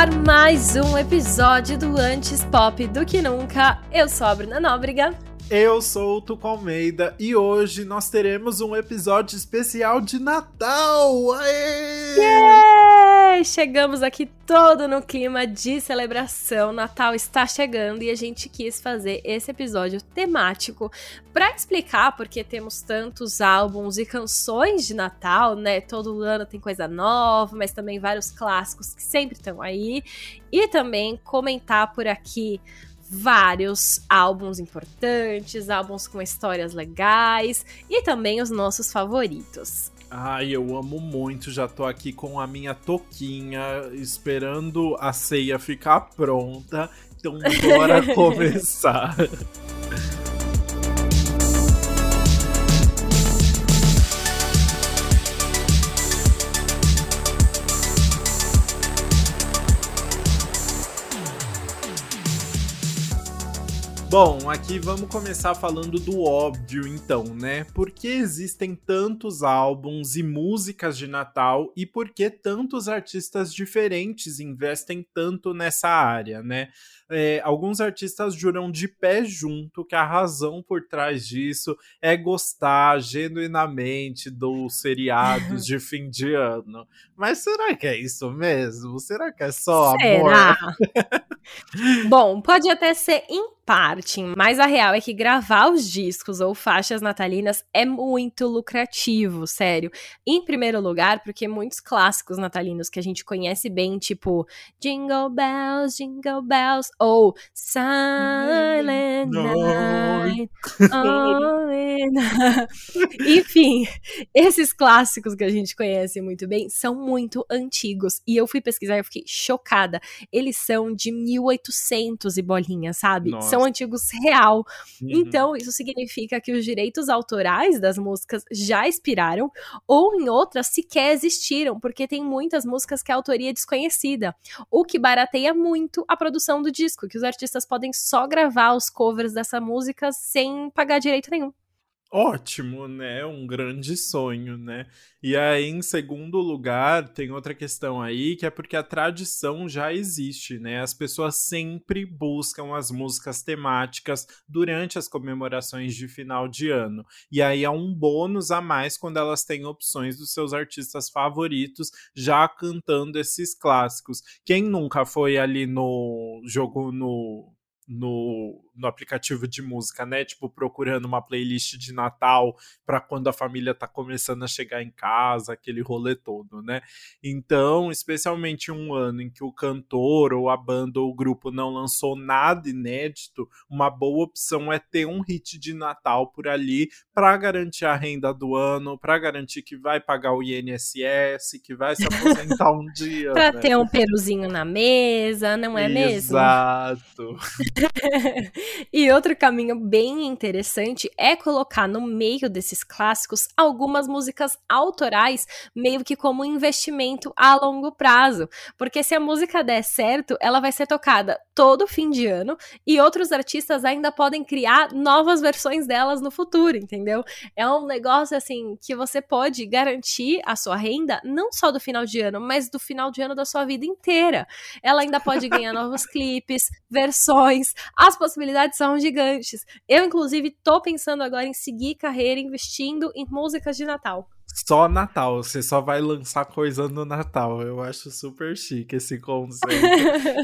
ar mais um episódio do Antes Pop do que nunca. Eu sou a Bruna Nóbrega. Eu sou o Tuco Almeida e hoje nós teremos um episódio especial de Natal! Aê! Yeah! Chegamos aqui todo no clima de celebração. Natal está chegando e a gente quis fazer esse episódio temático para explicar porque temos tantos álbuns e canções de Natal, né? Todo ano tem coisa nova, mas também vários clássicos que sempre estão aí. E também comentar por aqui vários álbuns importantes, álbuns com histórias legais e também os nossos favoritos. Ai, eu amo muito, já tô aqui com a minha toquinha, esperando a ceia ficar pronta. Então, bora começar. Bom, aqui vamos começar falando do óbvio, então, né? Por que existem tantos álbuns e músicas de Natal e por que tantos artistas diferentes investem tanto nessa área, né? É, alguns artistas juram de pé junto que a razão por trás disso é gostar genuinamente dos seriados de fim de ano. Mas será que é isso mesmo? Será que é só será? amor? Bom, pode até ser em parte, mas a real é que gravar os discos ou faixas natalinas é muito lucrativo, sério. Em primeiro lugar, porque muitos clássicos natalinos que a gente conhece bem, tipo Jingle Bells, Jingle Bells, ou Silent Night, Enfim, esses clássicos que a gente conhece muito bem são muito antigos. E eu fui pesquisar e fiquei chocada. Eles são de 1800 e bolinha, sabe? Nossa. São são antigos real. Uhum. Então, isso significa que os direitos autorais das músicas já expiraram, ou em outras sequer existiram, porque tem muitas músicas que a autoria é desconhecida, o que barateia muito a produção do disco, que os artistas podem só gravar os covers dessa música sem pagar direito nenhum ótimo, né? Um grande sonho, né? E aí, em segundo lugar, tem outra questão aí, que é porque a tradição já existe, né? As pessoas sempre buscam as músicas temáticas durante as comemorações de final de ano. E aí é um bônus a mais quando elas têm opções dos seus artistas favoritos já cantando esses clássicos. Quem nunca foi ali no jogo no no, no aplicativo de música, né? Tipo, procurando uma playlist de Natal para quando a família tá começando a chegar em casa, aquele rolê todo, né? Então, especialmente um ano em que o cantor ou a banda ou o grupo não lançou nada inédito, uma boa opção é ter um hit de Natal por ali para garantir a renda do ano, para garantir que vai pagar o INSS, que vai se aposentar um dia. para né? ter um peruzinho na mesa, não é Exato. mesmo? Exato. e outro caminho bem interessante é colocar no meio desses clássicos algumas músicas autorais, meio que como investimento a longo prazo. Porque se a música der certo, ela vai ser tocada todo fim de ano e outros artistas ainda podem criar novas versões delas no futuro, entendeu? É um negócio assim que você pode garantir a sua renda não só do final de ano, mas do final de ano da sua vida inteira. Ela ainda pode ganhar novos clipes, versões, as possibilidades são gigantes. Eu, inclusive, tô pensando agora em seguir carreira investindo em músicas de Natal. Só Natal, você só vai lançar coisa no Natal. Eu acho super chique esse conceito.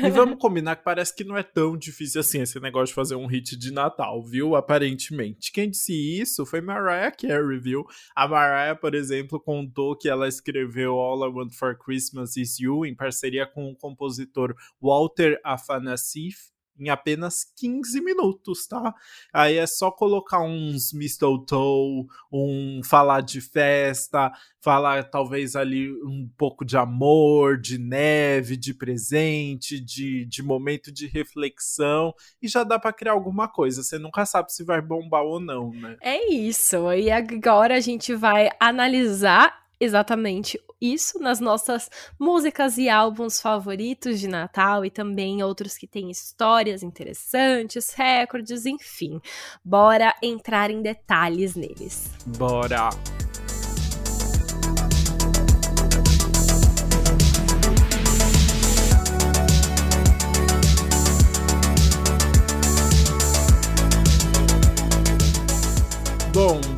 e vamos combinar que parece que não é tão difícil assim esse negócio de fazer um hit de Natal, viu? Aparentemente. Quem disse isso foi Mariah Carey, viu? A Mariah, por exemplo, contou que ela escreveu All I Want for Christmas Is You em parceria com o compositor Walter Afanasieff em apenas 15 minutos, tá? Aí é só colocar uns mistletoe, um falar de festa, falar talvez ali um pouco de amor, de neve, de presente, de, de momento de reflexão e já dá para criar alguma coisa. Você nunca sabe se vai bombar ou não, né? É isso. E agora a gente vai analisar exatamente isso nas nossas músicas e álbuns favoritos de Natal e também outros que têm histórias interessantes, recordes, enfim. Bora entrar em detalhes neles. Bora!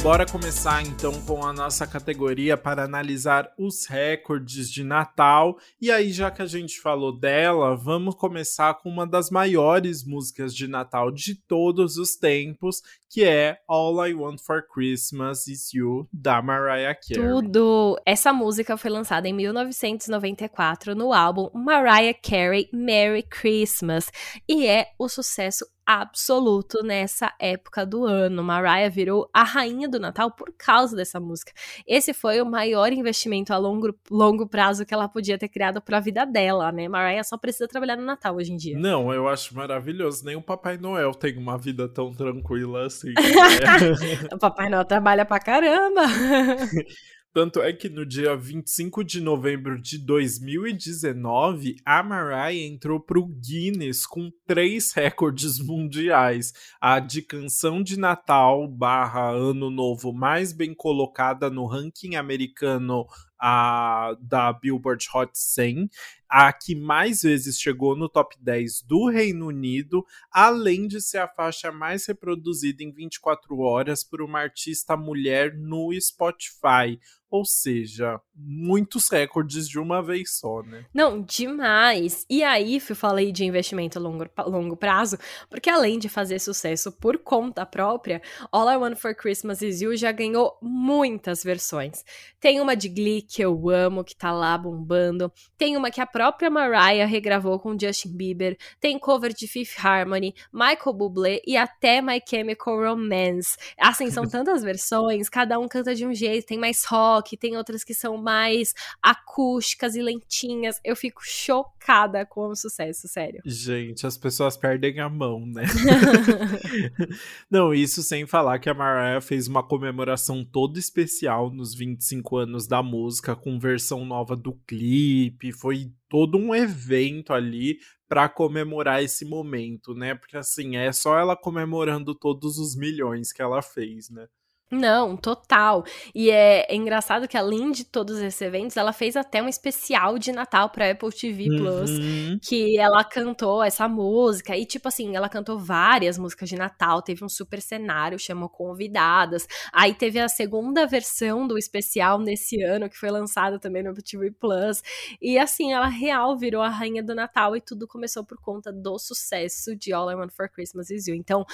Bora começar então com a nossa categoria para analisar os recordes de Natal. E aí, já que a gente falou dela, vamos começar com uma das maiores músicas de Natal de todos os tempos, que é All I Want for Christmas Is You, da Mariah Carey. Tudo! Essa música foi lançada em 1994 no álbum Mariah Carey Merry Christmas e é o sucesso absoluto nessa época do ano. Mariah virou a rainha do Natal por causa dessa música. Esse foi o maior investimento a longo, longo prazo que ela podia ter criado para a vida dela, né? Mariah só precisa trabalhar no Natal hoje em dia. Não, eu acho maravilhoso. Nem o Papai Noel tem uma vida tão tranquila assim. Né? o Papai Noel trabalha pra caramba. Tanto é que no dia 25 de novembro de 2019, a Mariah entrou para o Guinness com três recordes mundiais. A de canção de Natal barra Ano Novo mais bem colocada no ranking americano a, da Billboard Hot 100, a que mais vezes chegou no top 10 do Reino Unido, além de ser a faixa mais reproduzida em 24 horas por uma artista mulher no Spotify. Ou seja, muitos recordes de uma vez só, né? Não, demais. E aí, eu falei de investimento a longo, longo prazo, porque além de fazer sucesso por conta própria, All I Want for Christmas Is You já ganhou muitas versões. Tem uma de Glee que eu amo, que tá lá bombando. Tem uma que a própria Mariah regravou com Justin Bieber. Tem cover de Fifth Harmony, Michael Bublé e até My Chemical Romance. Assim, são tantas versões, cada um canta de um jeito. Tem mais rock, tem outras que são mais acústicas e lentinhas. Eu fico chocada com o sucesso, sério. Gente, as pessoas perdem a mão, né? Não, isso sem falar que a Mariah fez uma comemoração toda especial nos 25 anos da música, com versão nova do clipe. Foi todo um evento ali para comemorar esse momento, né? Porque assim, é só ela comemorando todos os milhões que ela fez, né? Não, total. E é, é, engraçado que além de todos esses eventos, ela fez até um especial de Natal para Apple TV Plus, uhum. que ela cantou essa música e tipo assim, ela cantou várias músicas de Natal, teve um super cenário, chamou convidadas. Aí teve a segunda versão do especial nesse ano que foi lançada também no Apple TV Plus. E assim, ela real virou a rainha do Natal e tudo começou por conta do sucesso de All I Want for Christmas Is You. Então,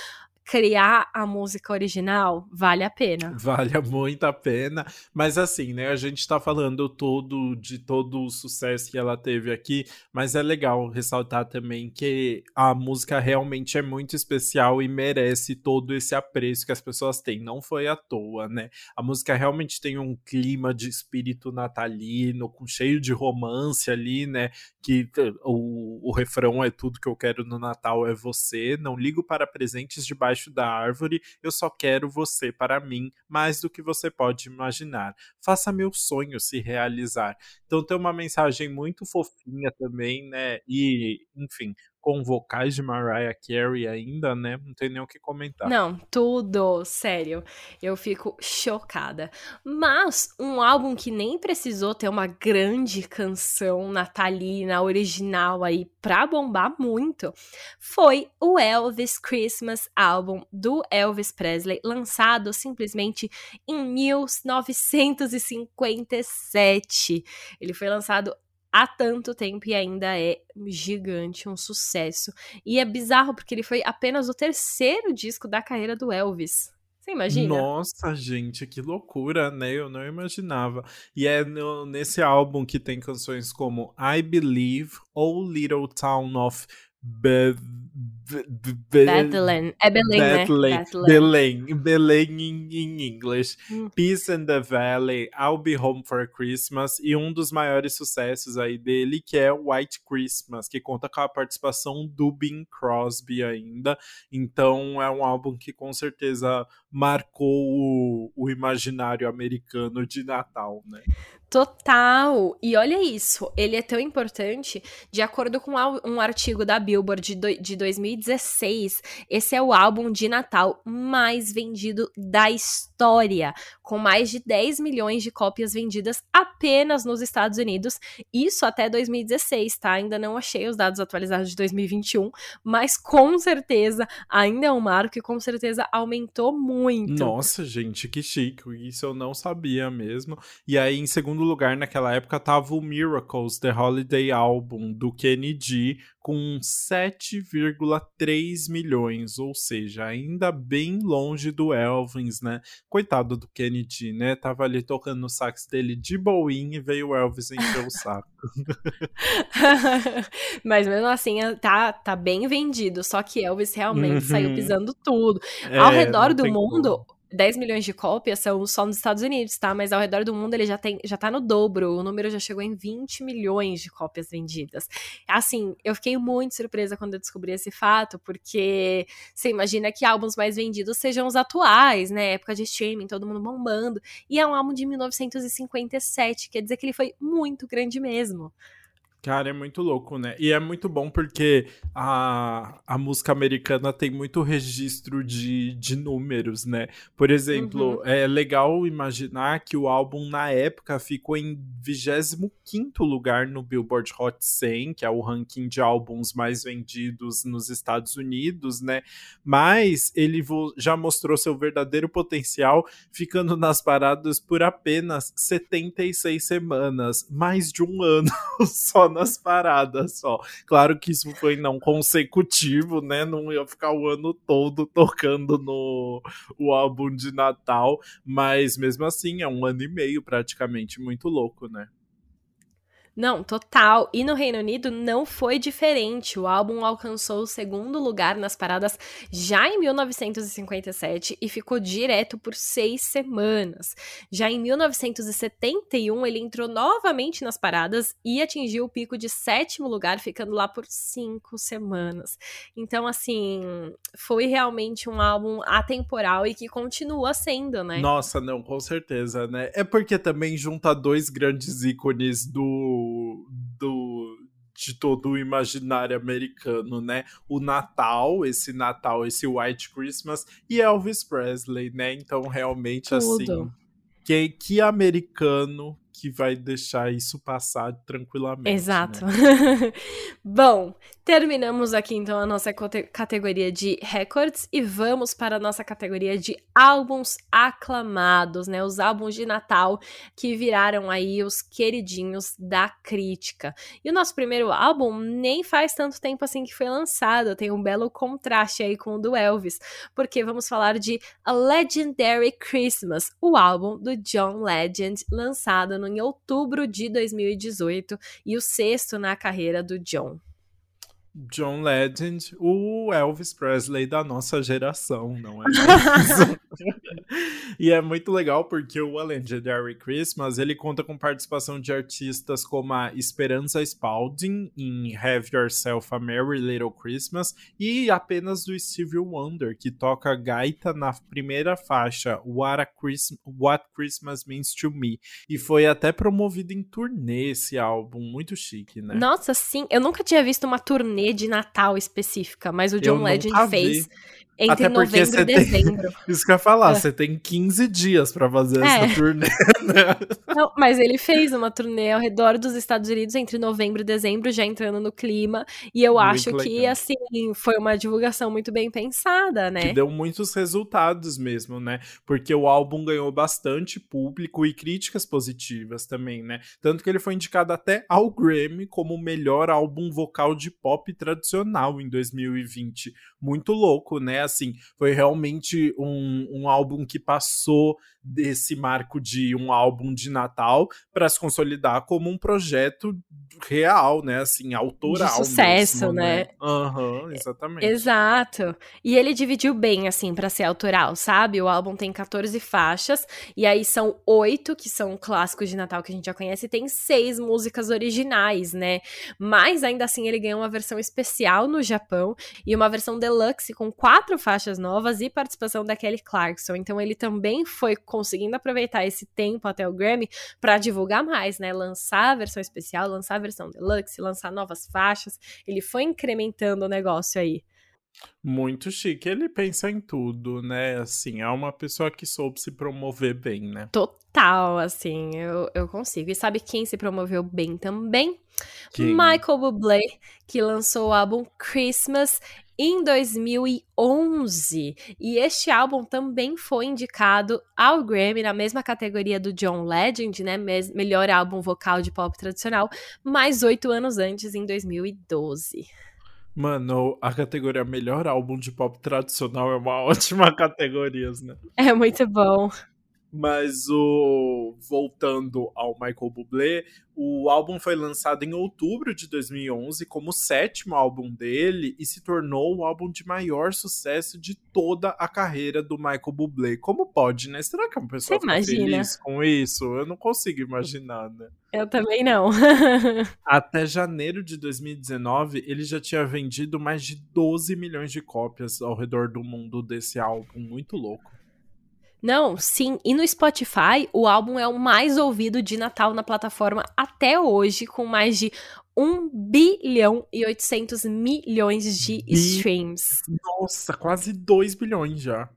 criar a música original vale a pena. Vale muito a pena. Mas assim, né? A gente tá falando todo de todo o sucesso que ela teve aqui, mas é legal ressaltar também que a música realmente é muito especial e merece todo esse apreço que as pessoas têm. Não foi à toa, né? A música realmente tem um clima de espírito natalino, com cheio de romance ali, né? Que o, o refrão é tudo que eu quero no Natal é você. Não ligo para presentes de baixo debaixo da árvore, eu só quero você para mim, mais do que você pode imaginar. Faça meu sonho se realizar. Então tem uma mensagem muito fofinha também, né? E, enfim, com vocais de Mariah Carey ainda, né? Não tem nem o que comentar. Não, tudo, sério. Eu fico chocada. Mas um álbum que nem precisou ter uma grande canção natalina original aí pra bombar muito foi o Elvis Christmas Album do Elvis Presley, lançado simplesmente em 1957. Ele foi lançado há tanto tempo e ainda é gigante, um sucesso. E é bizarro porque ele foi apenas o terceiro disco da carreira do Elvis. Você imagina? Nossa, gente, que loucura, né? Eu não imaginava. E é no, nesse álbum que tem canções como I Believe ou Little Town of Beth Bethlehem. É Belém, Bethlehem, né? Belém. Belém em inglês. Hum. Peace in the Valley, I'll Be Home for Christmas e um dos maiores sucessos aí dele, que é White Christmas, que conta com a participação do Bing Crosby ainda. Então é um álbum que com certeza marcou o, o imaginário americano de Natal, né? Total! E olha isso, ele é tão importante, de acordo com um artigo da Billboard de, de 2020, 2016, esse é o álbum de Natal mais vendido da história, com mais de 10 milhões de cópias vendidas apenas nos Estados Unidos, isso até 2016, tá? Ainda não achei os dados atualizados de 2021, mas com certeza ainda é um marco e com certeza aumentou muito. Nossa, gente, que chique, isso eu não sabia mesmo. E aí, em segundo lugar, naquela época, tava o Miracles, The Holiday Album, do Kenny G, com 7,3 milhões, ou seja, ainda bem longe do Elvis, né? Coitado do Kennedy, né? Tava ali tocando no sax dele de boinha e veio o Elvis encher o saco. Mas mesmo assim, tá, tá bem vendido, só que Elvis realmente uhum. saiu pisando tudo. É, Ao redor do mundo, como 10 milhões de cópias são só nos Estados Unidos, tá? Mas ao redor do mundo ele já, tem, já tá no dobro. O número já chegou em 20 milhões de cópias vendidas. Assim, eu fiquei muito surpresa quando eu descobri esse fato, porque você imagina que álbuns mais vendidos sejam os atuais, né? Época de streaming, todo mundo bombando. E é um álbum de 1957, quer dizer que ele foi muito grande mesmo. Cara, é muito louco, né? E é muito bom porque a, a música americana tem muito registro de, de números, né? Por exemplo, uhum. é legal imaginar que o álbum, na época, ficou em 25 lugar no Billboard Hot 100, que é o ranking de álbuns mais vendidos nos Estados Unidos, né? Mas ele já mostrou seu verdadeiro potencial, ficando nas paradas por apenas 76 semanas, mais de um ano só nas paradas só. Claro que isso foi não consecutivo, né? Não ia ficar o ano todo tocando no o álbum de Natal, mas mesmo assim é um ano e meio praticamente, muito louco, né? Não, total. E no Reino Unido não foi diferente. O álbum alcançou o segundo lugar nas paradas já em 1957 e ficou direto por seis semanas. Já em 1971, ele entrou novamente nas paradas e atingiu o pico de sétimo lugar, ficando lá por cinco semanas. Então, assim, foi realmente um álbum atemporal e que continua sendo, né? Nossa, não, com certeza, né? É porque também junta dois grandes ícones do do, de todo o imaginário americano, né? O Natal, esse Natal, esse White Christmas e Elvis Presley, né? Então, realmente, Tudo. assim, que, que americano que vai deixar isso passar tranquilamente. Exato. Né? Bom, terminamos aqui então a nossa categoria de records e vamos para a nossa categoria de álbuns aclamados, né? Os álbuns de Natal que viraram aí os queridinhos da crítica. E o nosso primeiro álbum nem faz tanto tempo assim que foi lançado, tem um belo contraste aí com o do Elvis, porque vamos falar de A Legendary Christmas, o álbum do John Legend, lançado em outubro de 2018 e o sexto na carreira do John. John Legend, o Elvis Presley da nossa geração, não é e é muito legal porque o A Legendary Christmas, ele conta com participação de artistas como a Esperanza Spalding em Have Yourself a Merry Little Christmas e apenas do Stevie Wonder, que toca gaita na primeira faixa What, a Christ What Christmas Means to Me. E foi até promovido em turnê esse álbum, muito chique, né? Nossa, sim, eu nunca tinha visto uma turnê turnê de Natal específica, mas o John Legend fez. Entre Até novembro e dezembro. Tem, isso que eu ia falar, é. você tem 15 dias para fazer é. essa turnê, né? Não, mas ele fez uma turnê ao redor dos Estados Unidos entre novembro e dezembro, já entrando no clima. E eu muito acho legal. que, assim, foi uma divulgação muito bem pensada, né? Que deu muitos resultados mesmo, né? Porque o álbum ganhou bastante público e críticas positivas também, né? Tanto que ele foi indicado até ao Grammy como o melhor álbum vocal de pop tradicional em 2020. Muito louco, né? Assim, foi realmente um, um álbum que passou desse marco de um álbum de Natal para se consolidar como um projeto real, né? Assim, autoral. De sucesso, mesmo, né? né? Aham, uhum, exatamente. Exato. E ele dividiu bem, assim, para ser autoral, sabe? O álbum tem 14 faixas, e aí são oito que são clássicos de Natal que a gente já conhece, e tem seis músicas originais, né? Mas ainda assim ele ganhou uma versão especial no Japão e uma versão deluxe com quatro faixas novas e participação da Kelly Clarkson. Então ele também foi conseguindo aproveitar esse tempo até o Grammy para divulgar mais, né? Lançar a versão especial, lançar a versão deluxe, lançar novas faixas. Ele foi incrementando o negócio aí. Muito chique. Ele pensa em tudo, né? Assim, é uma pessoa que soube se promover bem, né? Total, assim, eu, eu consigo. E sabe quem se promoveu bem também? Quem? Michael Bublé, que lançou o álbum Christmas em 2011. E este álbum também foi indicado ao Grammy na mesma categoria do John Legend, né? Melhor álbum vocal de pop tradicional, mais oito anos antes, em 2012. Mano, a categoria melhor álbum de pop tradicional é uma ótima categoria, né? É muito bom. Mas o voltando ao Michael Bublé, o álbum foi lançado em outubro de 2011 como o sétimo álbum dele e se tornou o álbum de maior sucesso de toda a carreira do Michael Bublé. Como pode, né? Será que é uma pessoa fica feliz com isso? Eu não consigo imaginar, né? Eu também não. Até janeiro de 2019, ele já tinha vendido mais de 12 milhões de cópias ao redor do mundo desse álbum. Muito louco. Não, sim. E no Spotify, o álbum é o mais ouvido de Natal na plataforma até hoje, com mais de 1 bilhão e 800 milhões de Bi... streams. Nossa, quase 2 bilhões já.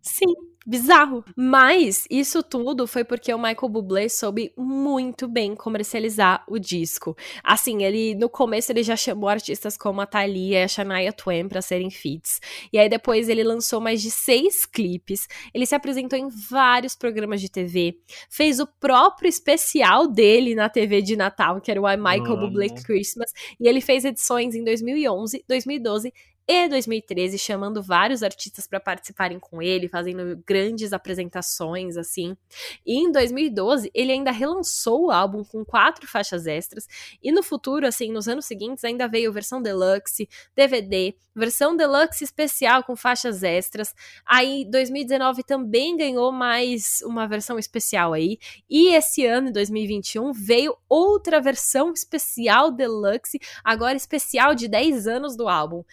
Sim bizarro. Mas isso tudo foi porque o Michael Bublé soube muito bem comercializar o disco. Assim, ele no começo ele já chamou artistas como a Thalia e a Shania Twain para serem feats. E aí depois ele lançou mais de seis clipes. Ele se apresentou em vários programas de TV. Fez o próprio especial dele na TV de Natal, que era o I Michael Bublé Christmas. E ele fez edições em 2011, 2012 e 2013, chamando vários artistas para participarem com ele, fazendo grandes apresentações, assim. E em 2012, ele ainda relançou o álbum com quatro faixas extras, e no futuro, assim, nos anos seguintes, ainda veio versão deluxe, DVD, versão deluxe especial com faixas extras. Aí, 2019 também ganhou mais uma versão especial aí, e esse ano, 2021, veio outra versão especial deluxe, agora especial de 10 anos do álbum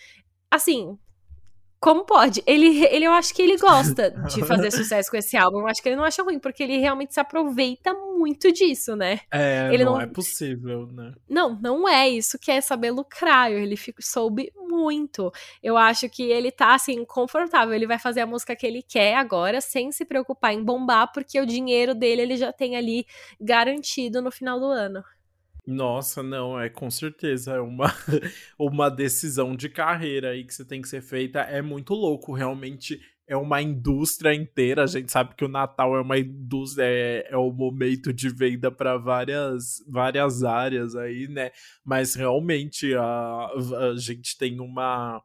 assim, como pode? Ele, ele, eu acho que ele gosta de fazer sucesso com esse álbum. Eu acho que ele não acha ruim, porque ele realmente se aproveita muito disso, né? É, ele não, não é possível, né? Não, não é isso que é saber lucrar. Ele fica, soube muito. Eu acho que ele tá, assim, confortável. Ele vai fazer a música que ele quer agora, sem se preocupar em bombar, porque o dinheiro dele ele já tem ali garantido no final do ano. Nossa, não, é com certeza é uma, uma decisão de carreira aí que você tem que ser feita. É muito louco, realmente é uma indústria inteira. A gente sabe que o Natal é uma indústria, é, é o momento de venda para várias, várias áreas aí, né? Mas realmente a, a gente tem uma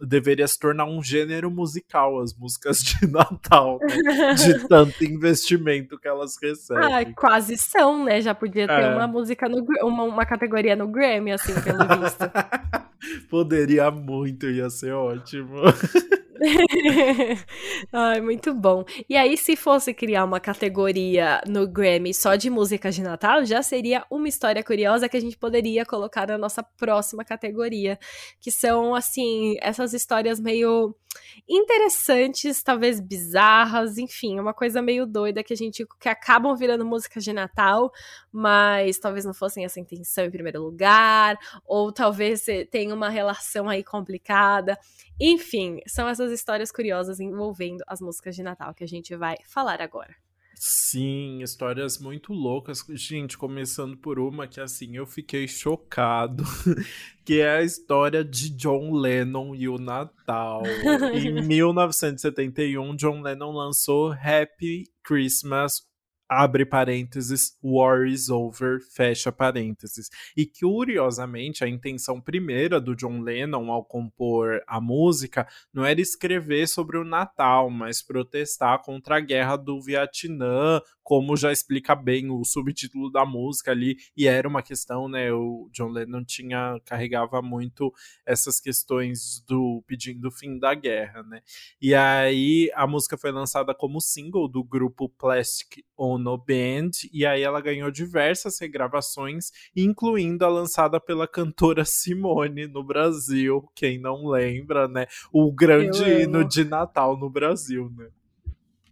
deveria se tornar um gênero musical, as músicas de Natal, né? de tanto investimento que elas recebem. Ah, quase são, né? Já podia ter é. uma música, no, uma, uma categoria no Grammy, assim, pelo visto. Poderia muito, ia ser ótimo. Ai, muito bom. E aí, se fosse criar uma categoria no Grammy só de músicas de Natal, já seria uma história curiosa que a gente poderia colocar na nossa próxima categoria, que são, assim, essas histórias meio interessantes, talvez bizarras, enfim, uma coisa meio doida que a gente que acabam virando músicas de Natal, mas talvez não fossem essa intenção em primeiro lugar, ou talvez tenha uma relação aí complicada. Enfim, são essas histórias curiosas envolvendo as músicas de Natal que a gente vai falar agora. Sim, histórias muito loucas. Gente, começando por uma que assim eu fiquei chocado, que é a história de John Lennon e o Natal. em 1971, John Lennon lançou Happy Christmas abre parênteses, War is over, fecha parênteses. E curiosamente, a intenção primeira do John Lennon ao compor a música não era escrever sobre o Natal, mas protestar contra a guerra do Vietnã, como já explica bem o subtítulo da música ali, e era uma questão, né, o John Lennon tinha carregava muito essas questões do pedindo fim da guerra, né? E aí a música foi lançada como single do grupo Plastic Ono Band, e aí ela ganhou diversas regravações, incluindo a lançada pela cantora Simone no Brasil, quem não lembra, né? O grande hino de Natal no Brasil, né?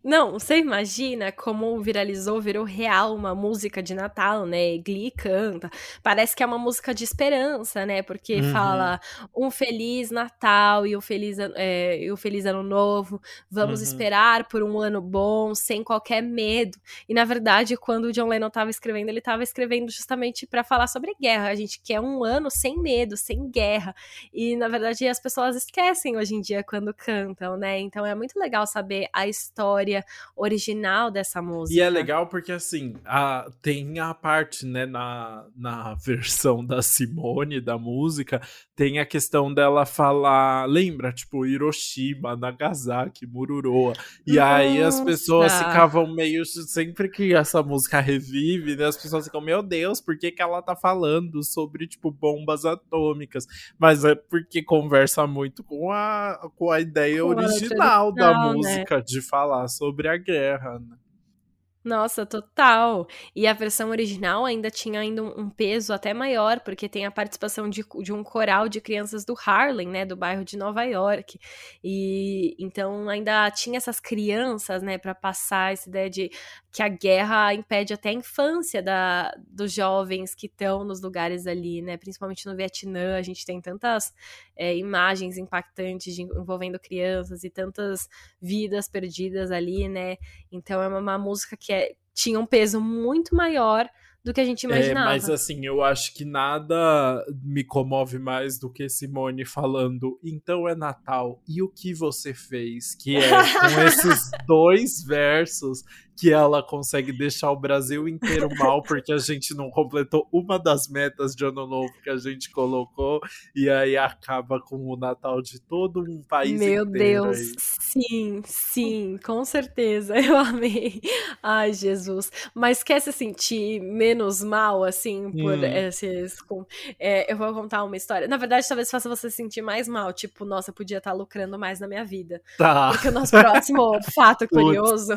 Não, você imagina como viralizou, virou real uma música de Natal, né? Glee canta. Parece que é uma música de esperança, né? Porque uhum. fala um feliz Natal e um feliz, é, e um feliz ano novo. Vamos uhum. esperar por um ano bom, sem qualquer medo. E na verdade, quando o John Lennon estava escrevendo, ele estava escrevendo justamente para falar sobre guerra. A gente quer um ano sem medo, sem guerra. E na verdade, as pessoas esquecem hoje em dia quando cantam, né? Então é muito legal saber a história história original dessa música. E é legal porque, assim, a, tem a parte, né, na, na versão da Simone da música, tem a questão dela falar, lembra, tipo, Hiroshima, Nagasaki, Mururoa. E Nossa. aí as pessoas ficavam meio. Sempre que essa música revive, né, as pessoas ficam, meu Deus, por que, que ela tá falando sobre, tipo, bombas atômicas? Mas é porque conversa muito com a, com a ideia original da né? música, de falar sobre a guerra, né? Nossa, total. E a versão original ainda tinha ainda um peso até maior, porque tem a participação de, de um coral de crianças do Harlem, né, do bairro de Nova York. E então ainda tinha essas crianças, né, para passar essa ideia de que a guerra impede até a infância da, dos jovens que estão nos lugares ali, né, principalmente no Vietnã. A gente tem tantas é, imagens impactantes de, envolvendo crianças e tantas vidas perdidas ali, né. Então é uma, uma música que é, tinha um peso muito maior do que a gente imaginava. É, mas assim, eu acho que nada me comove mais do que Simone falando, então é Natal, e o que você fez? Que é com esses dois versos que ela consegue deixar o Brasil inteiro mal porque a gente não completou uma das metas de ano novo que a gente colocou e aí acaba com o Natal de todo um país Meu inteiro. Meu Deus, aí. sim, sim, com certeza, eu amei. Ai, Jesus. Mas quer se sentir menos mal, assim, por hum. esses... É, eu vou contar uma história. Na verdade, talvez faça você se sentir mais mal, tipo, nossa, eu podia estar lucrando mais na minha vida. Tá. Porque o nosso próximo fato curioso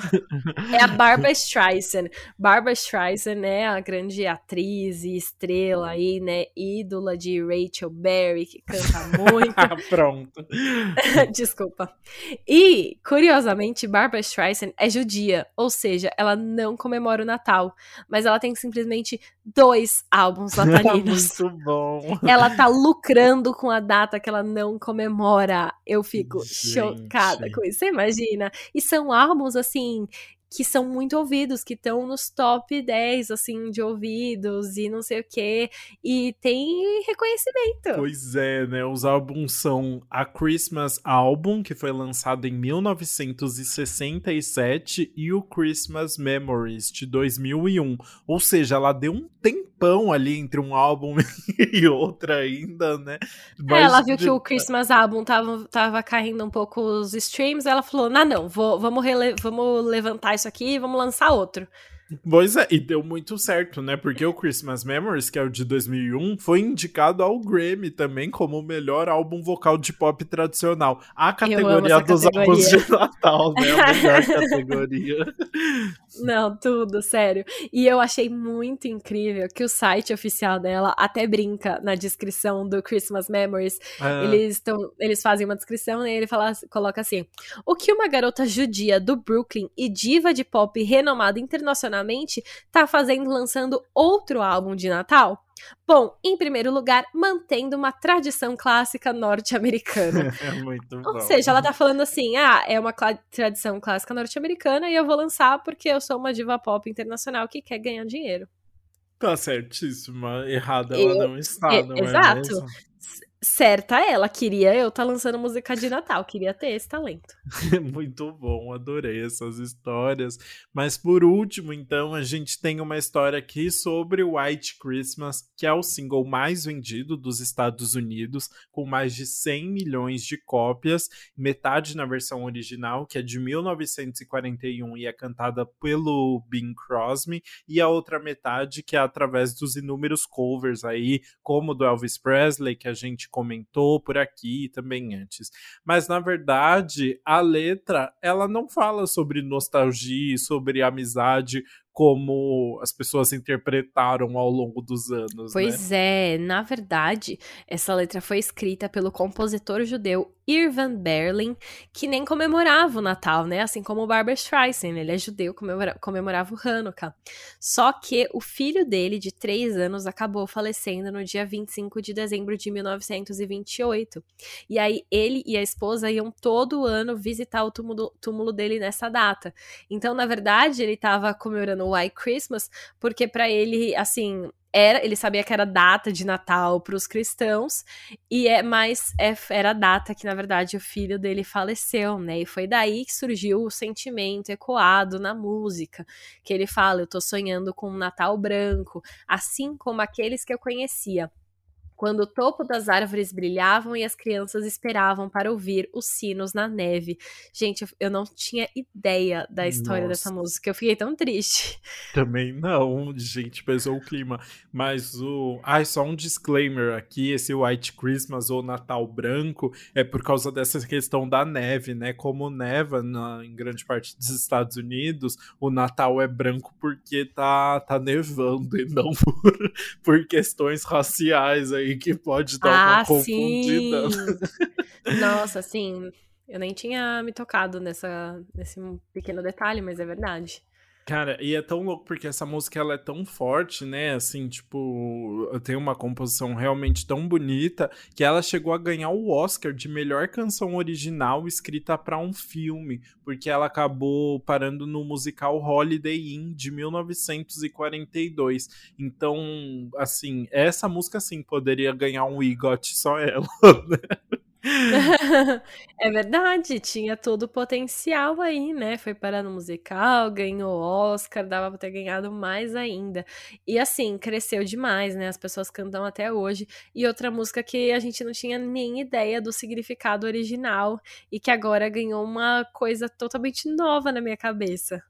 é a Barbara Streisand. Barbara Streisand é a grande atriz e estrela aí, né? Ídola de Rachel Berry, que canta muito. Pronto. Desculpa. E, curiosamente, Barbara Streisand é judia, ou seja, ela não comemora o Natal, mas ela tem simplesmente dois álbuns natalinos. muito bom. Ela tá lucrando com a data que ela não comemora. Eu fico Gente. chocada com isso. Você imagina? E são álbuns, assim, que são muito ouvidos, que estão nos top 10, assim, de ouvidos e não sei o quê. E tem reconhecimento. Pois é, né? Os álbuns são a Christmas Album, que foi lançado em 1967, e o Christmas Memories, de 2001. Ou seja, ela deu um tempão ali entre um álbum e outro ainda, né? Mas, é, ela viu de... que o Christmas Album tava, tava caindo um pouco os streams, ela falou, não, não, vou, vamos, vamos levantar isso aqui e vamos lançar outro. Pois é, e deu muito certo, né? Porque o Christmas Memories, que é o de 2001, foi indicado ao Grammy também como o melhor álbum vocal de pop tradicional. A categoria dos categoria. álbuns de Natal, né? A melhor categoria. Não, tudo, sério. E eu achei muito incrível que o site oficial dela até brinca na descrição do Christmas Memories. Ah. Eles, tão, eles fazem uma descrição e ele fala, coloca assim: O que uma garota judia do Brooklyn e diva de pop renomada internacionalmente tá fazendo lançando outro álbum de Natal? Bom, em primeiro lugar, mantendo uma tradição clássica norte-americana. É muito bom. Ou seja, ela tá falando assim: ah, é uma tradição clássica norte-americana e eu vou lançar porque eu sou uma diva pop internacional que quer ganhar dinheiro. Tá certíssima. Errada ela eu, não está, não é Exato. Mesmo? Certa ela, queria eu estar tá lançando música de Natal, queria ter esse talento. Muito bom, adorei essas histórias. Mas por último, então, a gente tem uma história aqui sobre White Christmas, que é o single mais vendido dos Estados Unidos, com mais de 100 milhões de cópias, metade na versão original, que é de 1941 e é cantada pelo Bing Crosby, e a outra metade que é através dos inúmeros covers aí, como do Elvis Presley, que a gente comentou por aqui também antes. Mas na verdade, a letra, ela não fala sobre nostalgia, sobre amizade como as pessoas interpretaram ao longo dos anos. Pois né? é, na verdade, essa letra foi escrita pelo compositor judeu Irvan Berlin, que nem comemorava o Natal, né? Assim como o Barbara Streisand, ele é judeu, comemora comemorava o Hanukkah. Só que o filho dele, de três anos, acabou falecendo no dia 25 de dezembro de 1928. E aí ele e a esposa iam todo ano visitar o túmulo, túmulo dele nessa data. Então, na verdade, ele estava comemorando o White Christmas, porque para ele, assim, era, ele sabia que era data de Natal para os cristãos, e é mais é, era a data que, na verdade, o filho dele faleceu, né? E foi daí que surgiu o sentimento ecoado na música, que ele fala: Eu tô sonhando com um Natal branco, assim como aqueles que eu conhecia quando o topo das árvores brilhavam e as crianças esperavam para ouvir os sinos na neve. Gente, eu não tinha ideia da história Nossa. dessa música, eu fiquei tão triste. Também não, gente, pesou o clima. Mas o. Ai, só um disclaimer aqui: esse White Christmas ou Natal Branco é por causa dessa questão da neve, né? Como neva na, em grande parte dos Estados Unidos, o Natal é branco porque tá, tá nevando e não por, por questões raciais aí que pode dar ah, uma confundida. Sim. Nossa, sim. Eu nem tinha me tocado nessa, nesse pequeno detalhe, mas é verdade. Cara, e é tão louco porque essa música ela é tão forte, né? Assim, tipo, tem uma composição realmente tão bonita que ela chegou a ganhar o Oscar de melhor canção original escrita para um filme, porque ela acabou parando no musical Holiday Inn de 1942. Então, assim, essa música sim poderia ganhar um EGOT só ela, né? É verdade, tinha todo o potencial aí, né? Foi parar no musical, ganhou Oscar, dava pra ter ganhado mais ainda. E assim, cresceu demais, né? As pessoas cantam até hoje. E outra música que a gente não tinha nem ideia do significado original e que agora ganhou uma coisa totalmente nova na minha cabeça.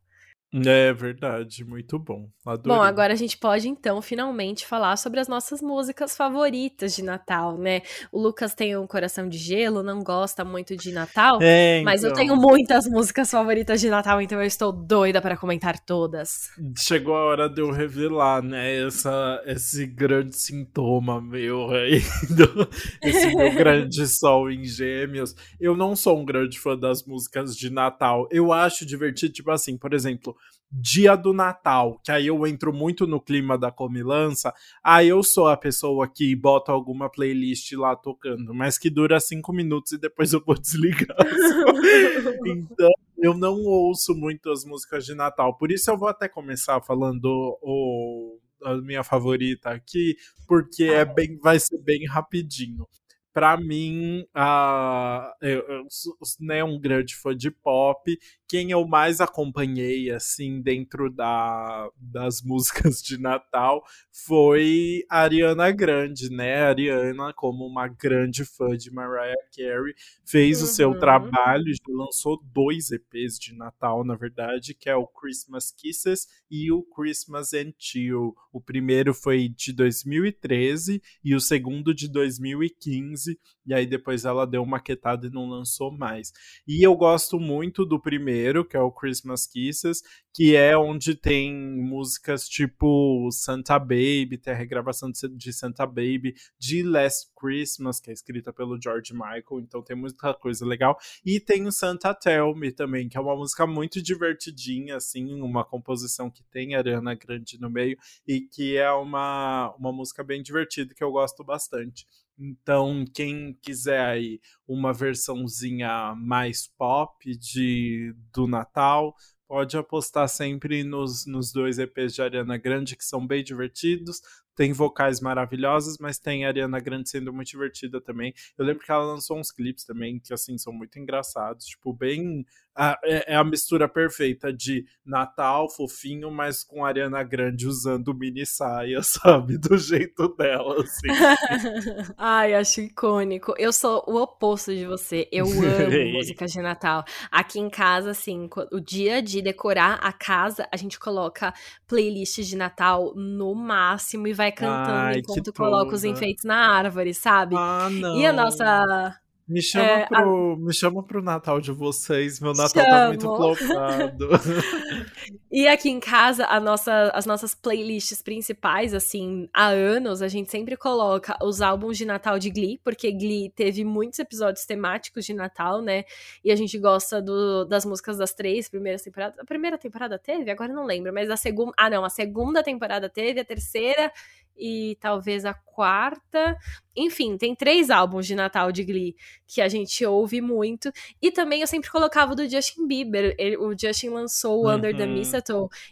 É verdade, muito bom. Adorei. Bom, agora a gente pode então finalmente falar sobre as nossas músicas favoritas de Natal, né? O Lucas tem um coração de gelo, não gosta muito de Natal, é, então... mas eu tenho então. muitas músicas favoritas de Natal, então eu estou doida para comentar todas. Chegou a hora de eu revelar, né, essa, esse grande sintoma meu aí, do, esse meu grande sol em gêmeos. Eu não sou um grande fã das músicas de Natal. Eu acho divertido, tipo assim, por exemplo, dia do Natal, que aí eu entro muito no clima da comilança, aí eu sou a pessoa que bota alguma playlist lá tocando, mas que dura cinco minutos e depois eu vou desligar. então, eu não ouço muito as músicas de Natal. Por isso eu vou até começar falando o, a minha favorita aqui, porque é bem, vai ser bem rapidinho para mim, uh, eu, eu sou né, um grande fã de pop. Quem eu mais acompanhei, assim, dentro da, das músicas de Natal foi a Ariana Grande, né? A Ariana, como uma grande fã de Mariah Carey, fez uhum. o seu uhum. trabalho, lançou dois EPs de Natal, na verdade, que é o Christmas Kisses e o Christmas and Chill. O primeiro foi de 2013 e o segundo de 2015 e aí depois ela deu uma quietada e não lançou mais. E eu gosto muito do primeiro, que é o Christmas Kisses, que é onde tem músicas tipo Santa Baby, tem a regravação de Santa Baby, de Last Christmas, que é escrita pelo George Michael, então tem muita coisa legal. E tem o Santa Tell Me também, que é uma música muito divertidinha, assim, uma composição que tem Ariana Grande no meio e que é uma, uma música bem divertida que eu gosto bastante. Então, quem quiser aí uma versãozinha mais pop de do Natal, pode apostar sempre nos, nos dois EPs de Ariana Grande, que são bem divertidos tem vocais maravilhosas, mas tem Ariana Grande sendo muito divertida também. Eu lembro que ela lançou uns clipes também que, assim, são muito engraçados, tipo, bem... A, é, é a mistura perfeita de Natal, fofinho, mas com Ariana Grande usando mini saia, sabe? Do jeito dela, assim. Ai, acho icônico. Eu sou o oposto de você. Eu amo música de Natal. Aqui em casa, assim, o dia de decorar a casa, a gente coloca playlists de Natal no máximo e vai vai cantando Ai, enquanto coloca os enfeites na árvore, sabe? Ah, não. E a nossa Me chama, é, pro, a... me chama pro Natal de vocês. Meu Natal Chamo. tá muito flopado. e aqui em casa, a nossa, as nossas playlists principais, assim, há anos, a gente sempre coloca os álbuns de Natal de Glee, porque Glee teve muitos episódios temáticos de Natal, né? E a gente gosta do, das músicas das três primeiras temporadas. A primeira temporada teve? Agora não lembro, mas a segunda. Ah, não, a segunda temporada teve, a terceira e talvez a quarta. Enfim, tem três álbuns de Natal de Glee que a gente ouve muito. E também eu sempre colocava o do Justin Bieber. Ele, o Justin lançou o uhum, Under the uhum.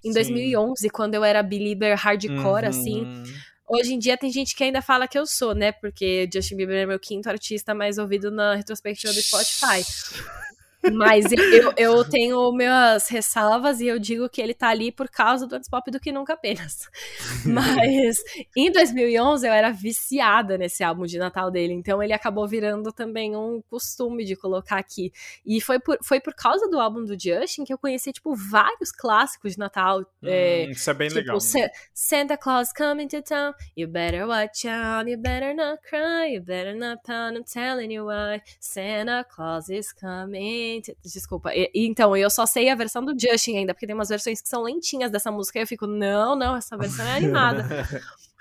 Em sim. 2011, quando eu era Belieber hardcore, uhum. assim. Hoje em dia tem gente que ainda fala que eu sou, né? Porque Justin Bieber é meu quinto artista mais ouvido na retrospectiva do Spotify. Mas eu, eu tenho minhas ressalvas e eu digo que ele tá ali por causa do Antipop do que nunca apenas. Mas em 2011 eu era viciada nesse álbum de Natal dele, então ele acabou virando também um costume de colocar aqui. E foi por, foi por causa do álbum do Justin que eu conheci, tipo, vários clássicos de Natal. Hum, é, isso é bem tipo, legal. Santa Claus coming to town, you better watch out, you better not cry, you better not pound, I'm telling you why. Santa Claus is coming Desculpa. E, então, eu só sei a versão do Justin ainda, porque tem umas versões que são lentinhas dessa música. E eu fico, não, não, essa versão é animada.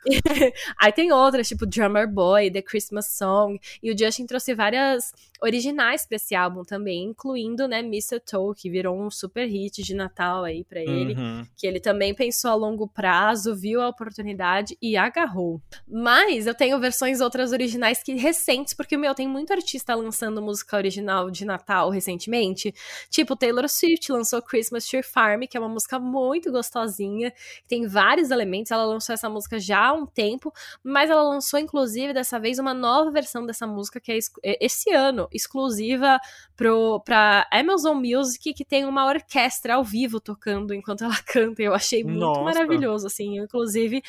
Aí tem outras, tipo Drummer Boy, The Christmas Song. E o Justin trouxe várias originais pra esse álbum também, incluindo, né, Mistletoe, que virou um super hit de Natal aí pra ele. Uhum. Que ele também pensou a longo prazo, viu a oportunidade e agarrou. Mas eu tenho versões outras originais que recentes, porque, meu, tem muito artista lançando música original de Natal recentemente. Tipo, Taylor Swift lançou Christmas Tree Farm, que é uma música muito gostosinha, tem vários elementos. Ela lançou essa música já há um tempo, mas ela lançou, inclusive, dessa vez, uma nova versão dessa música que é, é esse ano, exclusiva pro, pra Amazon Music, que tem uma orquestra ao vivo tocando enquanto ela canta. Eu achei muito Nossa. maravilhoso, assim. Eu, inclusive,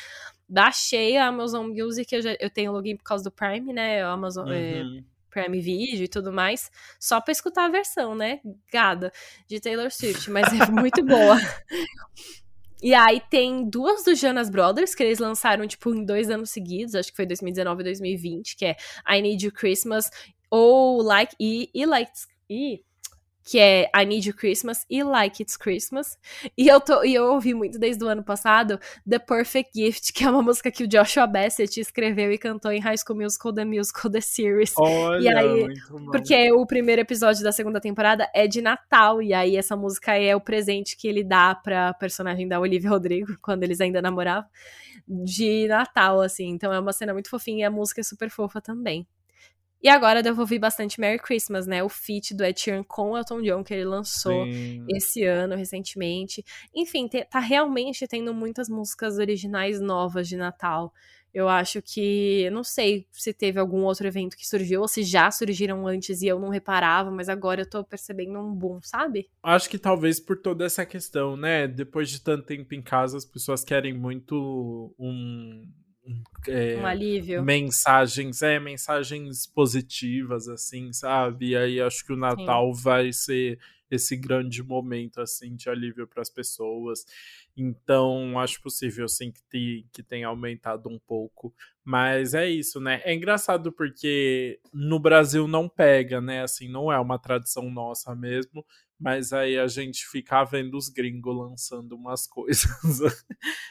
baixei a Amazon Music, eu, já, eu tenho login por causa do Prime, né? Amazon. É, uhum. É, Prime Video e tudo mais, só pra escutar a versão, né? Gada, de Taylor Swift, mas é muito boa. E aí tem duas do Jonas Brothers, que eles lançaram, tipo, em dois anos seguidos, acho que foi 2019 e 2020, que é I Need You Christmas ou Like e, e Like e que é I Need You Christmas e Like It's Christmas. E eu, tô, e eu ouvi muito desde o ano passado The Perfect Gift, que é uma música que o Joshua Bassett escreveu e cantou em High School Musical The Musical The Series. Olha, e aí, porque o primeiro episódio da segunda temporada é de Natal, e aí essa música é o presente que ele dá pra personagem da Olivia Rodrigo, quando eles ainda namoravam, de Natal, assim. Então é uma cena muito fofinha e a música é super fofa também. E agora eu devolvi bastante Merry Christmas, né? O feat do Ed Sheeran com o Elton John que ele lançou Sim. esse ano, recentemente. Enfim, tá realmente tendo muitas músicas originais novas de Natal. Eu acho que, não sei se teve algum outro evento que surgiu ou se já surgiram antes e eu não reparava, mas agora eu tô percebendo um boom, sabe? Acho que talvez por toda essa questão, né? Depois de tanto tempo em casa, as pessoas querem muito um, é, um alívio. Mensagens, é, mensagens positivas, assim, sabe? E aí acho que o Natal Sim. vai ser esse grande momento, assim, de alívio para as pessoas. Então, acho possível, sim, que, te, que tenha aumentado um pouco. Mas é isso, né? É engraçado porque no Brasil não pega, né? Assim, não é uma tradição nossa mesmo mas aí a gente fica vendo os gringos lançando umas coisas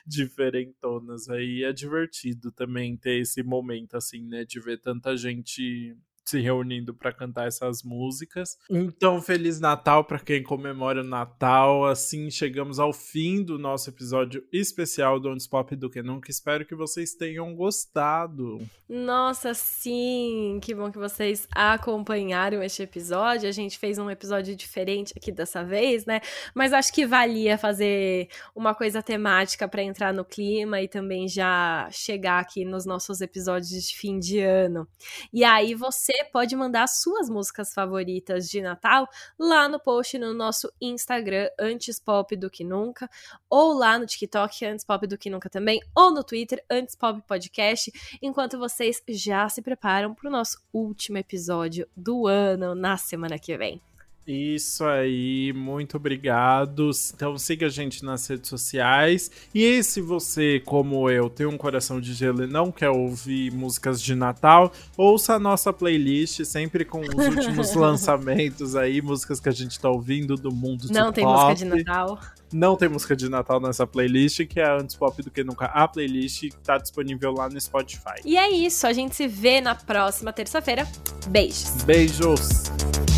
diferentonas. Aí é divertido também ter esse momento, assim, né? De ver tanta gente se reunindo para cantar essas músicas. Então, Feliz Natal para quem comemora o Natal. Assim, chegamos ao fim do nosso episódio especial do Ondes Pop do Que Nunca. Espero que vocês tenham gostado. Nossa, sim! Que bom que vocês acompanharam este episódio. A gente fez um episódio diferente aqui dessa vez, né? Mas acho que valia fazer uma coisa temática para entrar no clima e também já chegar aqui nos nossos episódios de fim de ano. E aí você pode mandar suas músicas favoritas de Natal lá no post no nosso Instagram, Antes Pop do que Nunca, ou lá no TikTok, Antes Pop do que Nunca também, ou no Twitter, Antes Pop Podcast, enquanto vocês já se preparam para o nosso último episódio do ano na semana que vem. Isso aí, muito obrigado. Então siga a gente nas redes sociais. E se você, como eu, tem um coração de gelo e não quer ouvir músicas de Natal, ouça a nossa playlist sempre com os últimos lançamentos aí, músicas que a gente tá ouvindo do mundo Não do tem pop. música de Natal. Não tem música de Natal nessa playlist, que é Antes Pop do que Nunca. A playlist tá disponível lá no Spotify. E é isso, a gente se vê na próxima terça-feira. Beijos. Beijos!